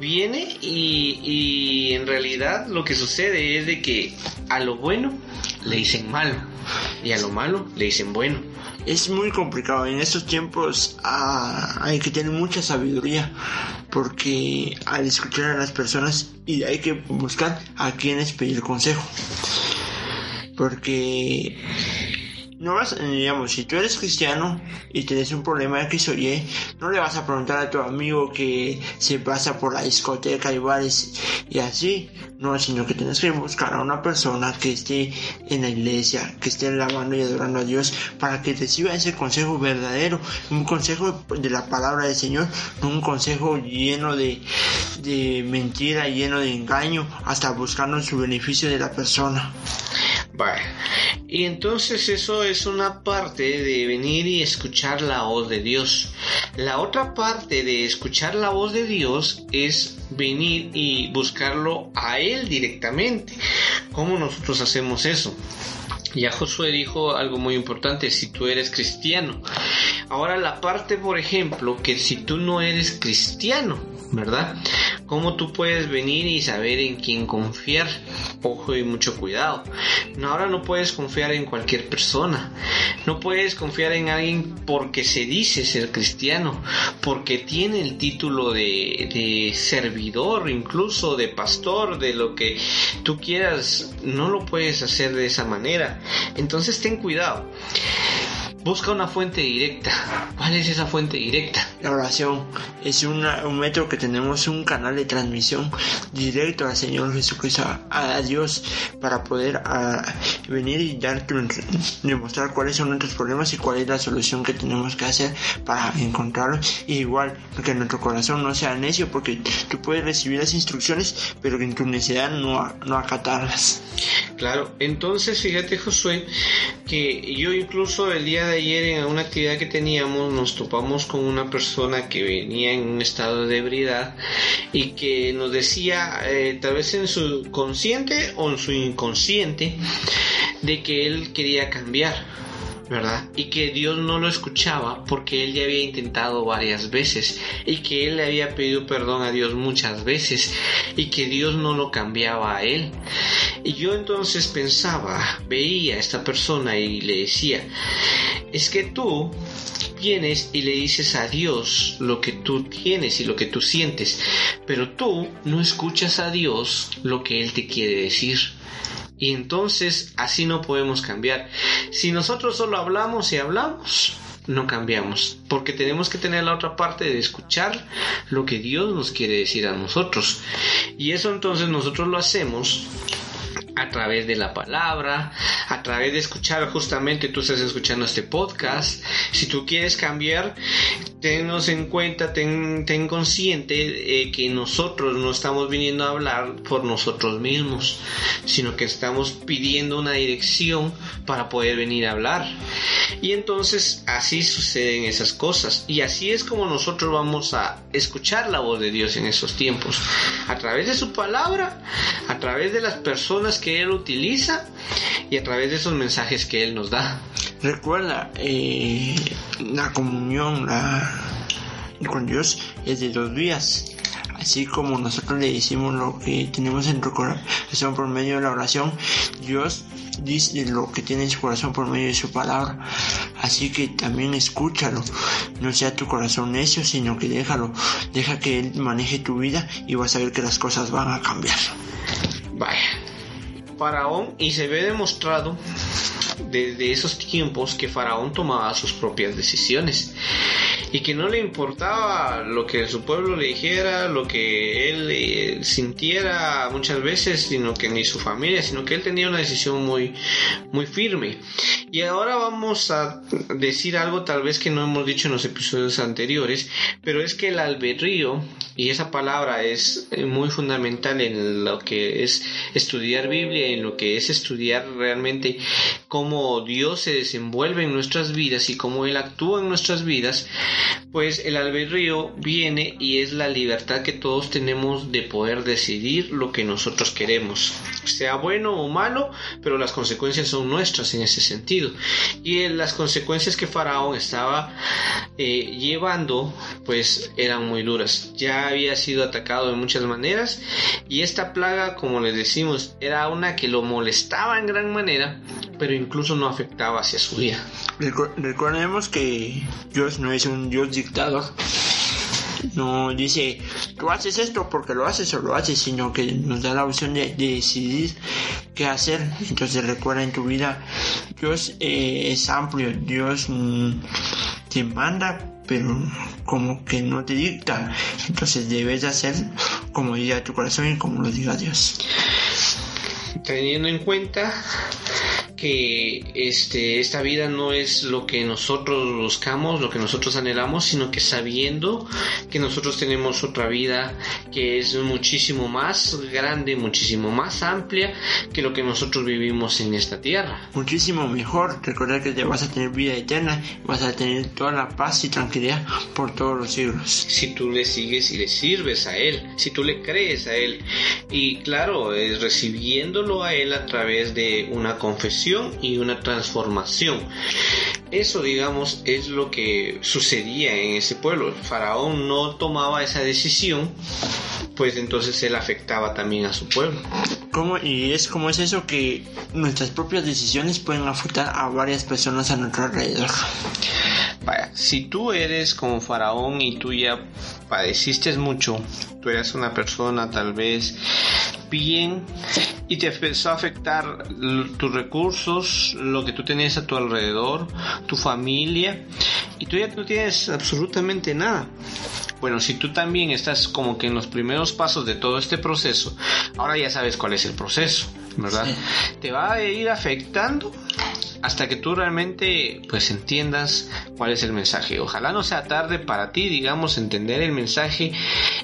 [SPEAKER 2] viene y, y en realidad lo que sucede es de que a lo bueno le dicen malo y a lo malo le dicen bueno.
[SPEAKER 1] es muy complicado. En estos tiempos ah, hay que tener mucha sabiduría porque al escuchar a las personas y hay que buscar a quienes pedir consejo. Porque no vas, digamos, si tú eres cristiano y tienes un problema X o Y, no le vas a preguntar a tu amigo que se pasa por la discoteca y bares y así, no, sino que tienes que buscar a una persona que esté en la iglesia, que esté alabando y adorando a Dios para que reciba ese consejo verdadero, un consejo de la palabra del Señor, no un consejo lleno de, de mentira, lleno de engaño, hasta buscando su beneficio de la persona.
[SPEAKER 2] Y entonces eso es una parte de venir y escuchar la voz de Dios. La otra parte de escuchar la voz de Dios es venir y buscarlo a Él directamente. ¿Cómo nosotros hacemos eso? Ya Josué dijo algo muy importante, si tú eres cristiano. Ahora la parte, por ejemplo, que si tú no eres cristiano, ¿verdad? ¿Cómo tú puedes venir y saber en quién confiar? Ojo y mucho cuidado. Ahora no puedes confiar en cualquier persona. No puedes confiar en alguien porque se dice ser cristiano, porque tiene el título de, de servidor, incluso de pastor, de lo que tú quieras. No lo puedes hacer de esa manera. Entonces ten cuidado. Busca una fuente directa. ¿Cuál es esa fuente directa?
[SPEAKER 1] La oración es una- un método que tenemos un canal de transmisión directo al Señor Jesucristo, a, Dios, para poder venir y dar tu- demostrar cuáles son nuestros problemas y cuál es la solución que tenemos que hacer para encontrarlos. Igual, que nuestro corazón no sea necio, porque tú puedes recibir las instrucciones, pero en tu necesidad no, no acatarlas.
[SPEAKER 2] Claro, entonces fíjate Josué que yo incluso el día de ayer en una actividad que teníamos nos topamos con una persona que venía en un estado de ebriedad y que nos decía eh, tal vez en su consciente o en su inconsciente de que él quería cambiar. ¿verdad? Y que Dios no lo escuchaba porque él ya había intentado varias veces y que él le había pedido perdón a Dios muchas veces y que Dios no lo cambiaba a él. Y yo entonces pensaba, veía a esta persona y le decía, es que tú vienes y le dices a Dios lo que tú tienes y lo que tú sientes, pero tú no escuchas a Dios lo que Él te quiere decir. Y entonces así no podemos cambiar. Si nosotros solo hablamos y hablamos, no cambiamos, porque tenemos que tener la otra parte de escuchar lo que Dios nos quiere decir a nosotros. Y eso entonces nosotros lo hacemos a través de la palabra, a través de escuchar justamente tú estás escuchando este podcast. Si tú quieres cambiar, tennos en cuenta, ten, ten consciente eh, que nosotros no estamos viniendo a hablar por nosotros mismos, sino que estamos pidiendo una dirección para poder venir a hablar. Y entonces así suceden esas cosas. Y así es como nosotros vamos a escuchar la voz de Dios en esos tiempos. A través de su palabra, a través de las personas que Él utiliza y a través de esos mensajes que Él nos da.
[SPEAKER 1] Recuerda, eh, la comunión la- con Dios es de dos vías. Así como nosotros le decimos lo que tenemos en nuestro corazón por medio de la oración, Dios dice lo que tiene en su corazón por medio de su palabra. Así que también escúchalo. No sea tu corazón necio, sino que déjalo. Deja que Él maneje tu vida y vas a ver que las cosas van a cambiar.
[SPEAKER 2] Vaya. Faraón, y se ve demostrado desde esos tiempos que Faraón tomaba sus propias decisiones y que no le importaba lo que su pueblo le dijera, lo que él eh, sintiera muchas veces, sino que ni su familia, sino que él tenía una decisión muy, muy firme. Y ahora vamos a decir algo tal vez que no hemos dicho en los episodios anteriores, pero es que el albedrío, y esa palabra es eh, muy fundamental en lo que es estudiar Biblia, en lo que es estudiar realmente cómo Dios se desenvuelve en nuestras vidas y cómo Él actúa en nuestras vidas, pues el albedrío viene y es la libertad que todos tenemos de poder decidir lo que nosotros queremos, sea bueno o malo, pero las consecuencias son nuestras en ese sentido. Y eh, las consecuencias que Faraón estaba eh, llevando, pues eran muy duras. Ya había sido atacado de muchas maneras y esta plaga, como les decimos, era una que lo molestaba en gran manera, pero incluso no afectaba hacia su vida.
[SPEAKER 1] Recordemos que Dios no es un Dios dictador. No dice, tú haces esto porque lo haces o lo haces, sino que nos da la opción de, de decidir qué hacer. Entonces recuerda en tu vida, Dios eh, es amplio, Dios mm, te manda, pero como que no te dicta. Entonces debes de hacer como diga tu corazón y como lo diga Dios.
[SPEAKER 2] teniendo en cuenta que este, esta vida no es lo que nosotros buscamos, lo que nosotros anhelamos, sino que sabiendo que nosotros tenemos otra vida que es muchísimo más grande, muchísimo más amplia que lo que nosotros vivimos en esta tierra.
[SPEAKER 1] Muchísimo mejor, recordar que te vas a tener vida eterna, vas a tener toda la paz y tranquilidad por todos los siglos.
[SPEAKER 2] Si tú le sigues y le sirves a Él, si tú le crees a Él. Y claro, es recibiéndolo a Él a través de una confesión y una transformación. Eso, digamos, es lo que sucedía en ese pueblo. El faraón no tomaba esa decisión, pues entonces él afectaba también a su pueblo.
[SPEAKER 1] ¿Cómo? Y es como es eso que nuestras propias decisiones pueden afectar a varias personas a nuestro alrededor.
[SPEAKER 2] Vaya, si tú eres como faraón y tú ya padeciste mucho, tú eras una persona tal vez bien y te empezó a afectar tus recursos, lo que tú tenías a tu alrededor, tu familia, y tú ya no tienes absolutamente nada. Bueno, si tú también estás como que en los primeros pasos de todo este proceso, ahora ya sabes cuál es el proceso, ¿verdad? Te va a ir afectando hasta que tú realmente pues entiendas cuál es el mensaje. Ojalá no sea tarde para ti, digamos, entender el mensaje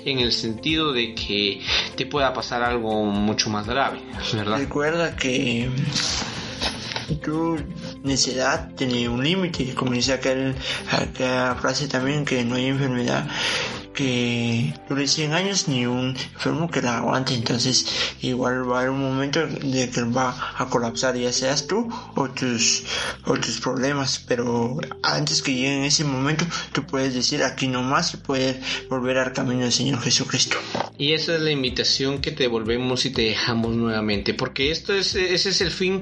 [SPEAKER 2] en el sentido de que te pueda pasar algo mucho más grave, ¿verdad?
[SPEAKER 1] Recuerda que tu necedad tiene un límite, como dice aquel, aquella frase también, que no hay enfermedad que dure 100 años ni un enfermo que la aguante entonces igual va a haber un momento de que va a colapsar ya seas tú o tus o tus problemas pero antes que llegue ese momento tú puedes decir aquí nomás y puedes volver al camino del Señor Jesucristo
[SPEAKER 2] Y esa es la invitación que te volvemos y te dejamos nuevamente, porque esto es, ese es el fin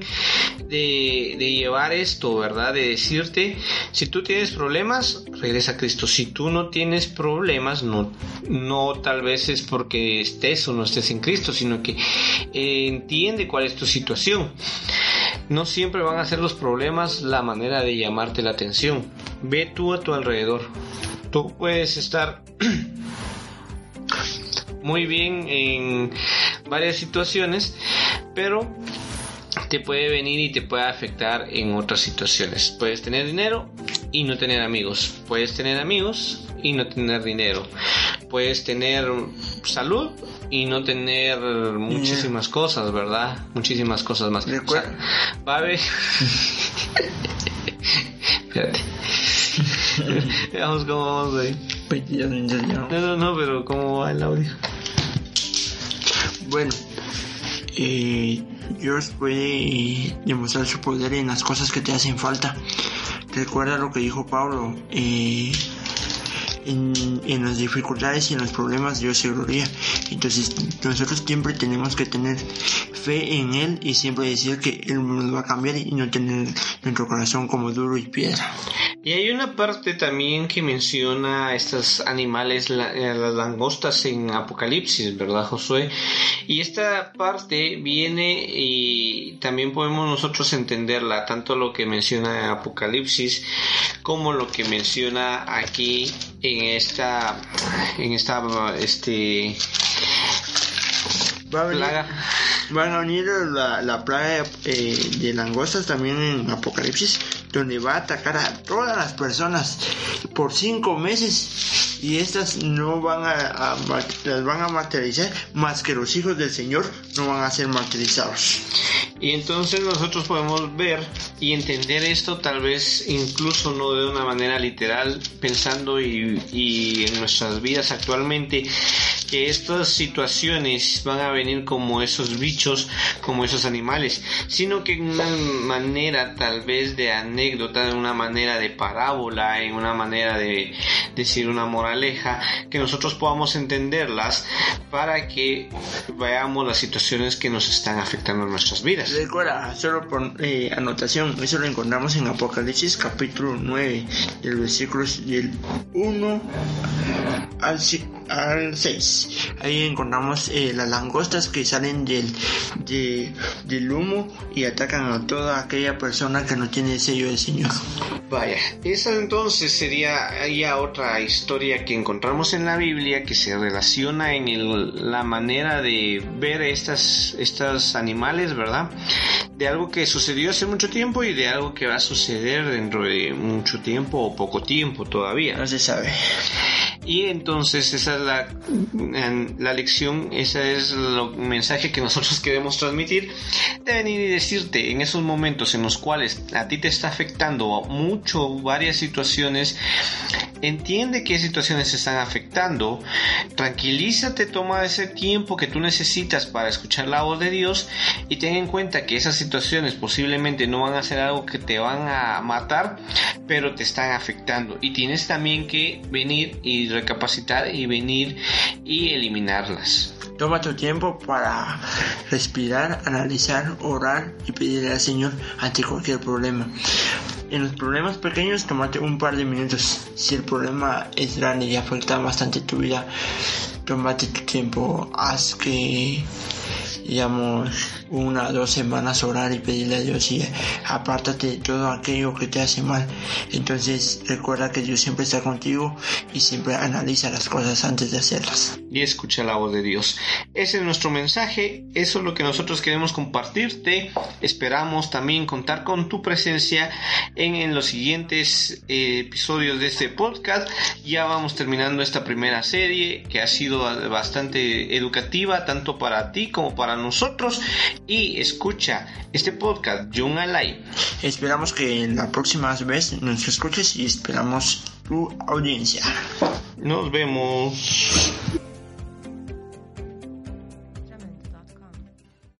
[SPEAKER 2] de, de llevar esto, ¿verdad? De decirte, si tú tienes problemas, regresa a Cristo. Si tú no tienes problemas, no, no tal vez es porque estés o no estés en Cristo, sino que eh, entiende cuál es tu situación. No siempre van a ser los problemas la manera de llamarte la atención. Ve tú a tu alrededor. Tú puedes estar (clears throat) muy bien en varias situaciones, pero te puede venir y te puede afectar en otras situaciones. Puedes tener dinero y no tener amigos. Puedes tener amigos y no tener dinero. Puedes tener salud y no tener muchísimas cosas, ¿verdad? Muchísimas cosas más.
[SPEAKER 1] Recuerda-
[SPEAKER 2] O sea, va a haber... (laughs) Espérate. (laughs) Veamos cómo vamos ahí.
[SPEAKER 1] 22 minutos ya.
[SPEAKER 2] No, no, no, pero ¿cómo va el audio?
[SPEAKER 1] Bueno, eh, Dios puede demostrar su poder en las cosas que te hacen falta. Recuerda lo que dijo Pablo. eh, en, en las dificultades y en los problemas Dios se gloria. Entonces nosotros siempre tenemos que tener fe en Él y siempre decir que Él nos va a cambiar y no tener nuestro corazón como duro y piedra.
[SPEAKER 2] Y hay una parte también que menciona estos animales, la- eh, las langostas en Apocalipsis, ¿verdad, Josué? Y esta parte viene y también podemos nosotros entenderla, tanto lo que menciona en Apocalipsis como lo que menciona aquí esta, en esta, este,
[SPEAKER 1] Va a venir,
[SPEAKER 2] plaga.
[SPEAKER 1] van a venir la, la plaga eh, de langostas también en Apocalipsis, donde va a atacar a todas las personas por cinco meses y estas no van a, a las van a martirizar más que los hijos del Señor no van a ser martirizados.
[SPEAKER 2] Y entonces nosotros podemos ver y entender esto tal vez incluso no de una manera literal, pensando y, y en nuestras vidas actualmente, que estas situaciones van a venir como esos bichos, como esos animales, sino que en una manera tal vez de anécdota, en una manera de parábola, en una manera de decir una moraleja, que nosotros podamos entenderlas para que veamos las situaciones que nos están afectando en nuestras vidas.
[SPEAKER 1] Recuerda, solo por eh, anotación, eso lo encontramos en Apocalipsis capítulo 9, del versículo del 1 al, al 6. Ahí encontramos eh, las langostas que salen del, de- del humo y atacan a toda aquella persona que no tiene el sello del Señor.
[SPEAKER 2] Vaya, esa entonces sería ya otra historia que encontramos en la Biblia que se relaciona en el- la manera de ver estas, estos animales, ¿verdad? De algo que sucedió hace mucho tiempo y de algo que va a suceder dentro de mucho tiempo o poco tiempo todavía.
[SPEAKER 1] No se sabe.
[SPEAKER 2] Y entonces esa es la, en la lección, ese es el mensaje que nosotros queremos transmitir, de venir y decirte en esos momentos en los cuales a ti te está afectando mucho varias situaciones, entiende qué situaciones te están afectando, tranquilízate, toma ese tiempo que tú necesitas para escuchar la voz de Dios y ten en cuenta que esas situaciones posiblemente no van a ser algo que te van a matar, pero te están afectando. Y tienes también que venir y recapacitar y venir y eliminarlas.
[SPEAKER 1] Toma tu tiempo para respirar, analizar, orar y pedirle al Señor ante cualquier problema. En los problemas pequeños, tómate un par de minutos. Si el problema es grande y afecta bastante tu vida, tómate tu tiempo. Haz que, digamos, una o dos semanas orar y pedirle a Dios y apártate de todo aquello que te hace mal. Entonces recuerda que Dios siempre está contigo y siempre analiza las cosas antes de hacerlas.
[SPEAKER 2] Y escucha la voz de Dios. Ese es nuestro mensaje, eso es lo que nosotros queremos compartirte. Esperamos también contar con tu presencia en, los siguientes eh, episodios de este podcast. Ya vamos terminando esta primera serie que ha sido bastante educativa tanto para ti como para nosotros. Y escucha este podcast, Young Alive.
[SPEAKER 1] Esperamos que la próxima vez nos escuches y esperamos tu audiencia.
[SPEAKER 2] Nos vemos.